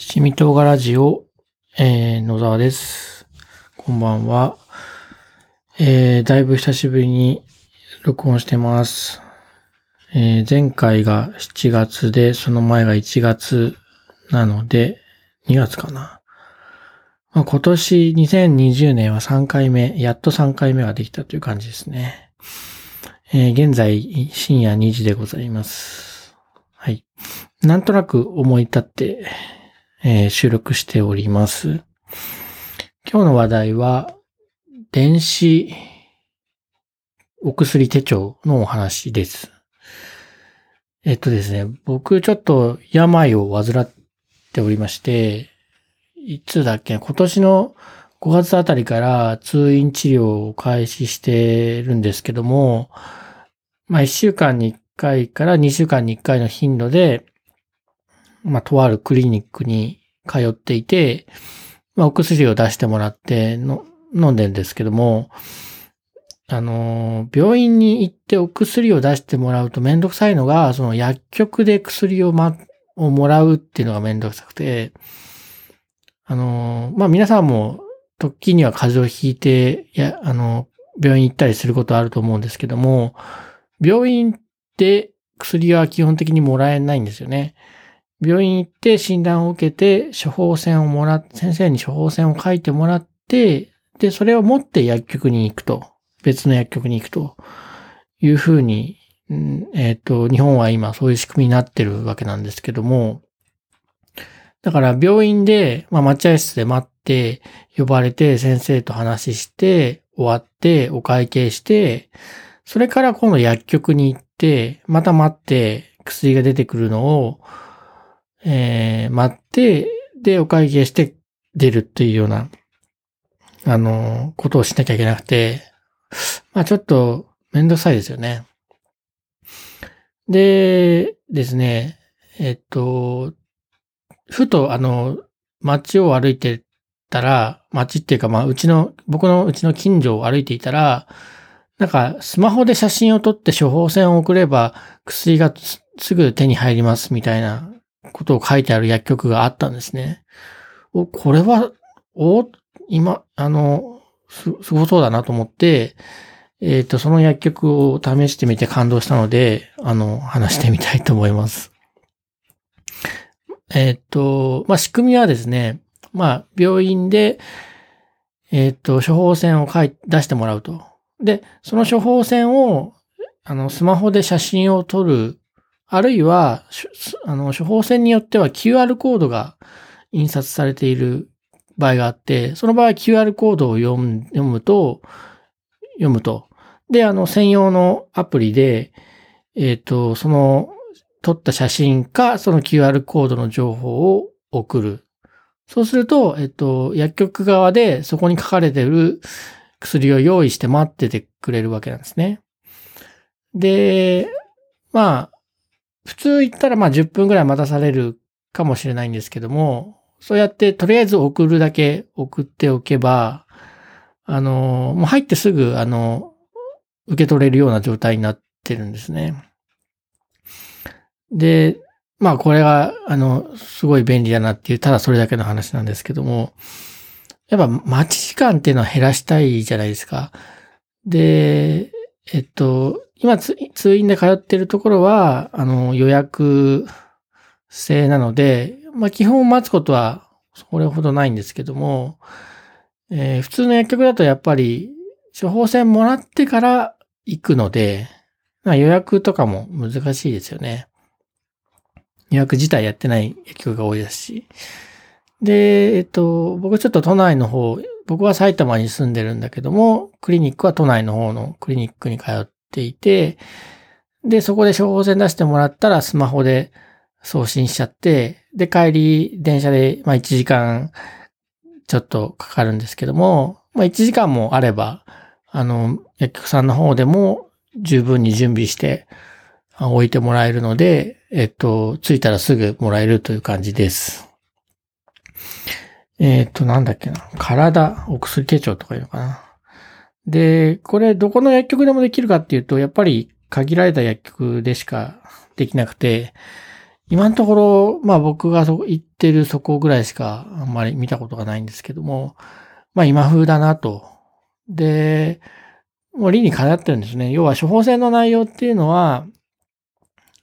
七味唐辛子を、えー、野沢です。こんばんは。えー、だいぶ久しぶりに録音してます。えー、前回が7月で、その前が1月なので、2月かな。まあ、今年2020年は3回目、やっと3回目ができたという感じですね。えー現在深夜2時でございます。はい。なんとなく思い立って、えー収録しております。今日の話題は、電子お薬手帳のお話です。えっとですね、僕ちょっと病を患っておりまして、いつだっけ今年の5月あたりから通院治療を開始してるんですけども、まあ1週間に1回から2週間に1回の頻度で、まあとあるクリニックに通っていて、まあお薬を出してもらっての飲んでんですけども、あの、病院に行ってお薬を出してもらうとめんどくさいのが、その薬局で薬をま、をもらうっていうのがめんどくさくて、あの、まあ皆さんも時には風邪をひいて、や、あの、病院行ったりすることあると思うんですけども、病院で薬は基本的にもらえないんですよね。病院行って診断を受けて処方箋をもらっ、先生に処方箋を書いてもらって、で、それを持って薬局に行くと。別の薬局に行くというふうに、えっ、と、日本は今そういう仕組みになってるわけなんですけども、だから病院で、まあ、待合室で待って、呼ばれて先生と話して、終わって、お会計して、それから今度薬局に行って、また待って、薬が出てくるのを、えー、待って、で、お会計して出るっていうような、あの、ことをしなきゃいけなくて、まあちょっとめんどくさいですよね。で、ですね、えっと、ふとあの、街を歩いてたら、街っていうかまあうちの、僕のうちの近所を歩いていたら、なんかスマホで写真を撮って処方箋を送れば薬がすぐ手に入りますみたいなことを書いてある薬局があったんですね。お、これは、お、今、あの、す、すごそうだなと思って、えっ、と、その薬局を試してみて感動したので、あの、話してみたいと思います。えっ、と、まあ、仕組みはですね、まあ、病院で、えっ、と、処方箋を書い、出してもらうと。で、その処方箋を、あの、スマホで写真を撮る、あるいは、あの、処方箋によっては QR コードが印刷されている場合があって、その場合 QR コードを読む読むと、読むと。で、あの、専用のアプリで、えっ、と、その、撮った写真か、その QR コードの情報を送る。そうすると、えっ、と、薬局側でそこに書かれている薬を用意して待っててくれるわけなんですね。で、まあ、普通言ったらまあ10分ぐらい待たされるかもしれないんですけども、そうやってとりあえず送るだけ送っておけば、あの、もう入ってすぐ、あの、受け取れるような状態になってるんですね。で、まあこれが、あの、すごい便利だなっていう、ただそれだけの話なんですけども、やっぱ待ち時間っていうのは減らしたいじゃないですか。で、えっと、今つ通院で通ってるところは、あの、予約制なので、まあ基本待つことはそれほどないんですけども、えー普通の薬局だとやっぱり処方箋もらってから行くので、まあ予約とかも難しいですよね。予約自体やってない薬局が多いですし。で、えっと、僕ちょっと都内の方、僕は埼玉に住んでるんだけども、クリニックは都内の方のクリニックに通っていて、で、そこで処方箋出してもらったらスマホで送信しちゃって、で、帰り電車で、まあ1時間ちょっとかかるんですけども、まあ1時間もあれば、あの、薬局さんの方でも十分に準備して置いてもらえるので、えっと、着いたらすぐもらえるという感じです。えっと、なんだっけな。体、お薬手帳とかいうのかな。で、これどこの薬局でもできるかっていうと、やっぱり限られた薬局でしかできなくて、今のところ、まあ僕がそ行ってるそこぐらいしかあんまり見たことがないんですけども、まあ今風だなと。で、もう理にかなってるんですね。要は処方箋の内容っていうのは、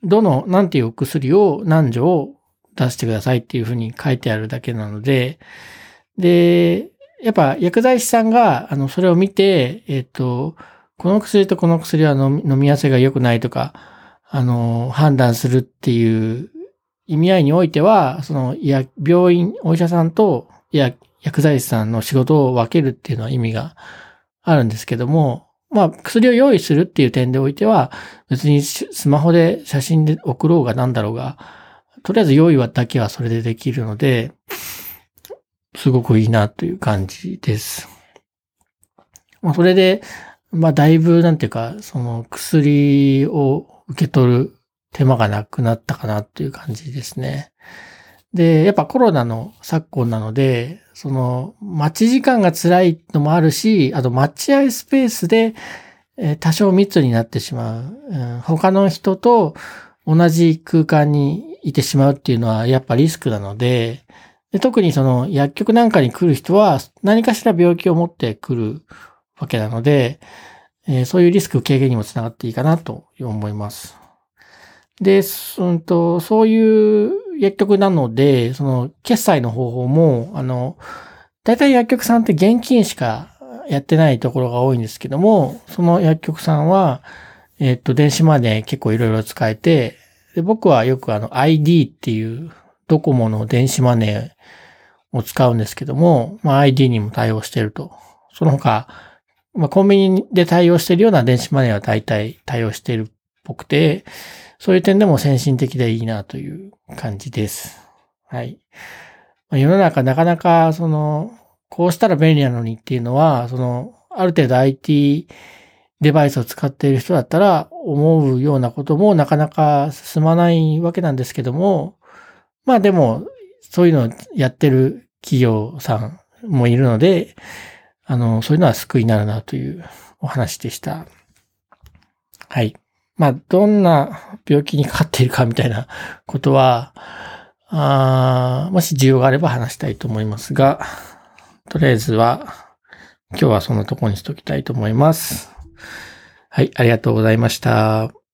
どの、なんていうお薬を何錠出してくださいっていうふうに書いてあるだけなので、で、やっぱ薬剤師さんが、あの、それを見て、えっ、と、この薬とこの薬は飲み合わせが良くないとか、あの、判断するっていう意味合いにおいては、その、いや、病院、お医者さんと、いや、薬剤師さんの仕事を分けるっていうのは意味があるんですけども、まあ、薬を用意するっていう点でおいては、別にスマホで写真で送ろうがなんだろうが、とりあえず用意はだけはそれでできるので、すごくいいなという感じです。まあ、それで、まあ、だいぶ、なんていうか、その薬を受け取る手間がなくなったかなっていう感じですね。で、やっぱコロナの昨今なので、その、待ち時間が辛いのもあるし、あと待合スペースで、え多少密になってしまう、うん。他の人と同じ空間にいてしまうっていうのはやっぱリスクなので、で特にその薬局なんかに来る人は何かしら病気を持ってくるわけなので、えー、そういうリスク軽減にもつながっていいかなと思います。で、うんと、そういう薬局なので、その、決済の方法も、あの、大体薬局さんって現金しかやってないところが多いんですけども、その薬局さんは、えっと、電子マネー結構いろいろ使えて、で僕はよくあの ID っていうドコモの電子マネーを使うんですけども、まあ、ID にも対応していると。その他、まあ、コンビニで対応しているような電子マネーは大体対応しているっぽくて、そういう点でも先進的でいいなという感じです。はい。世の中なかなか、その、こうしたら便利なのにっていうのは、その、ある程度 IT デバイスを使っている人だったら思うようなこともなかなか進まないわけなんですけども、まあでも、そういうのをやってる企業さんもいるので、あの、そういうのは救いになるなというお話でした。はい。まあ、どんな病気にかかっているかみたいなことは、あもし需要があれば話したいと思いますが、とりあえずは、今日はそんなとこにしときたいと思います。はい、ありがとうございました。